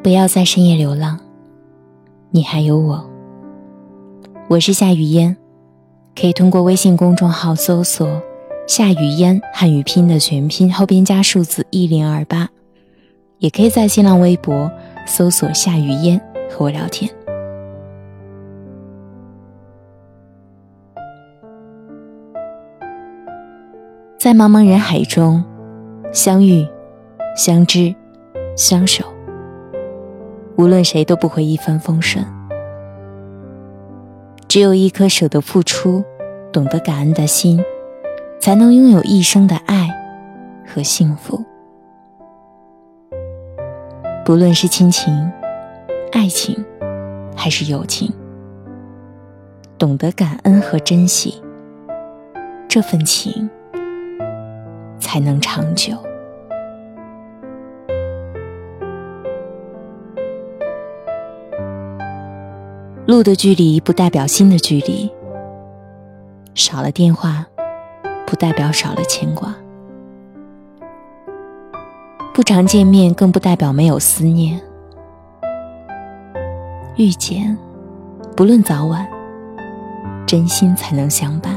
不要在深夜流浪，你还有我。我是夏雨嫣，可以通过微信公众号搜索“夏雨嫣”汉语拼的全拼后边加数字一零二八，也可以在新浪微博搜索“夏雨嫣”和我聊天。在茫茫人海中相遇、相知、相守。无论谁都不会一帆风顺，只有一颗舍得付出、懂得感恩的心，才能拥有一生的爱和幸福。不论是亲情、爱情，还是友情，懂得感恩和珍惜，这份情才能长久。路的距离不代表心的距离，少了电话不代表少了牵挂，不常见面更不代表没有思念。遇见，不论早晚，真心才能相伴；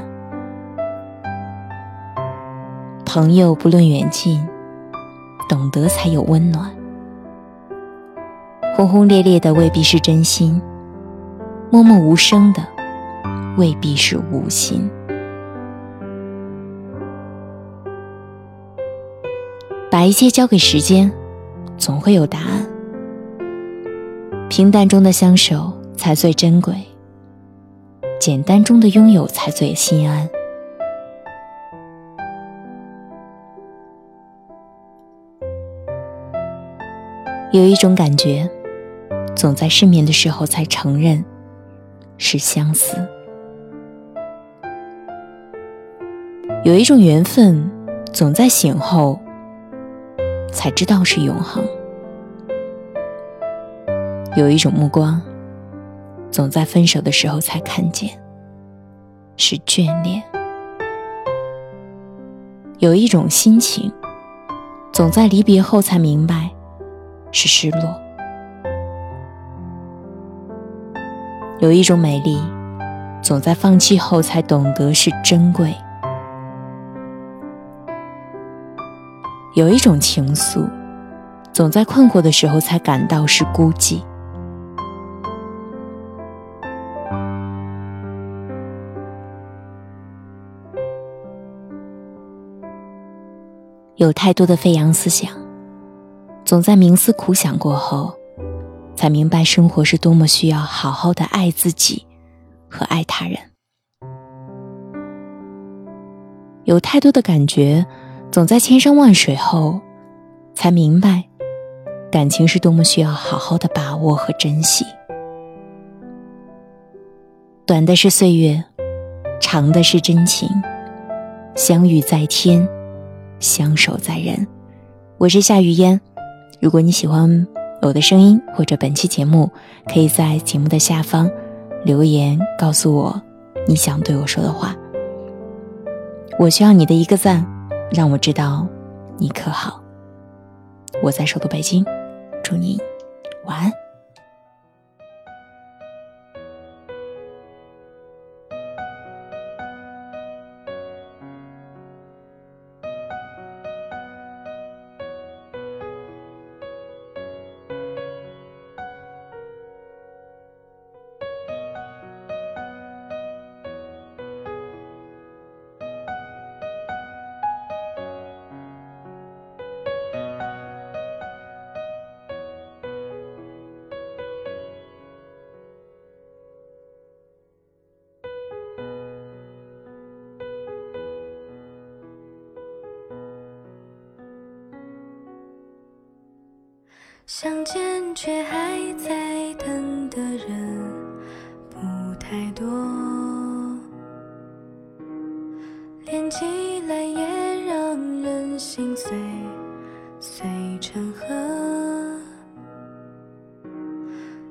朋友不论远近，懂得才有温暖。轰轰烈烈的未必是真心。默默无声的，未必是无心。把一切交给时间，总会有答案。平淡中的相守才最珍贵，简单中的拥有才最心安。有一种感觉，总在失眠的时候才承认。是相思，有一种缘分，总在醒后才知道是永恒；有一种目光，总在分手的时候才看见是眷恋；有一种心情，总在离别后才明白是失落。有一种美丽，总在放弃后才懂得是珍贵；有一种情愫，总在困惑的时候才感到是孤寂。有太多的飞扬思想，总在冥思苦想过后。才明白生活是多么需要好好的爱自己和爱他人。有太多的感觉，总在千山万水后，才明白感情是多么需要好好的把握和珍惜。短的是岁月，长的是真情。相遇在天，相守在人。我是夏雨嫣，如果你喜欢。我的声音或者本期节目，可以在节目的下方留言告诉我你想对我说的话。我需要你的一个赞，让我知道你可好。我在首都北京，祝你晚安。相见却还在等的人不太多，连起来也让人心碎，碎成河。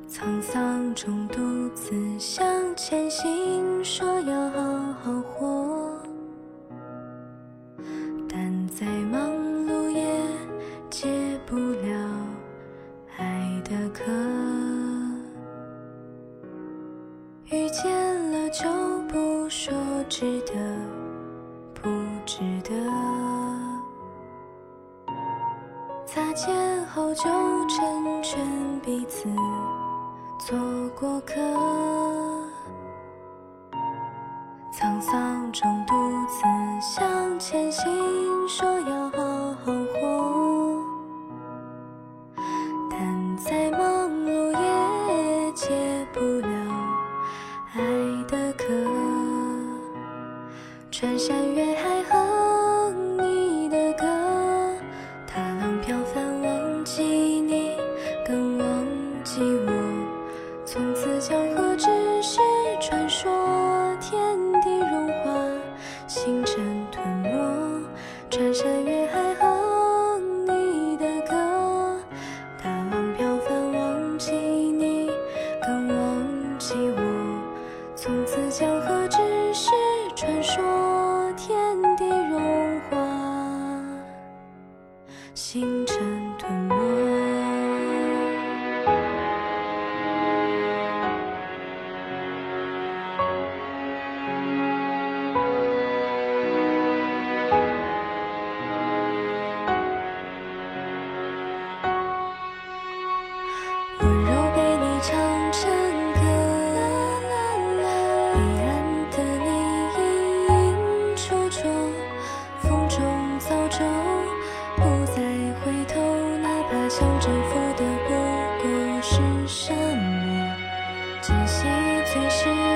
沧桑中独自向前行，说要好好活，就不说值得不值得。擦肩后就成全彼此做过客。沧桑中独自向前行说要好好活。从此将。珍惜最是。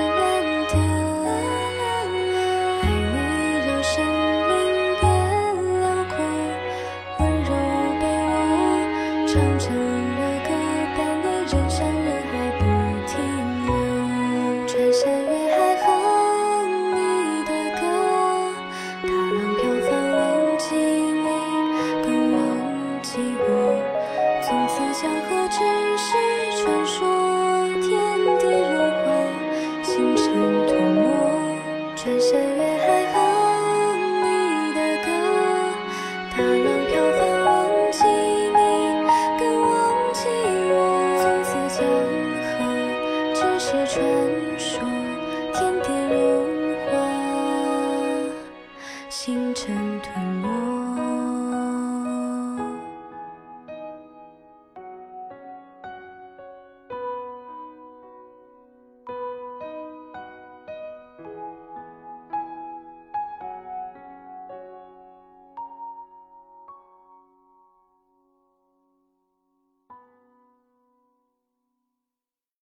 true.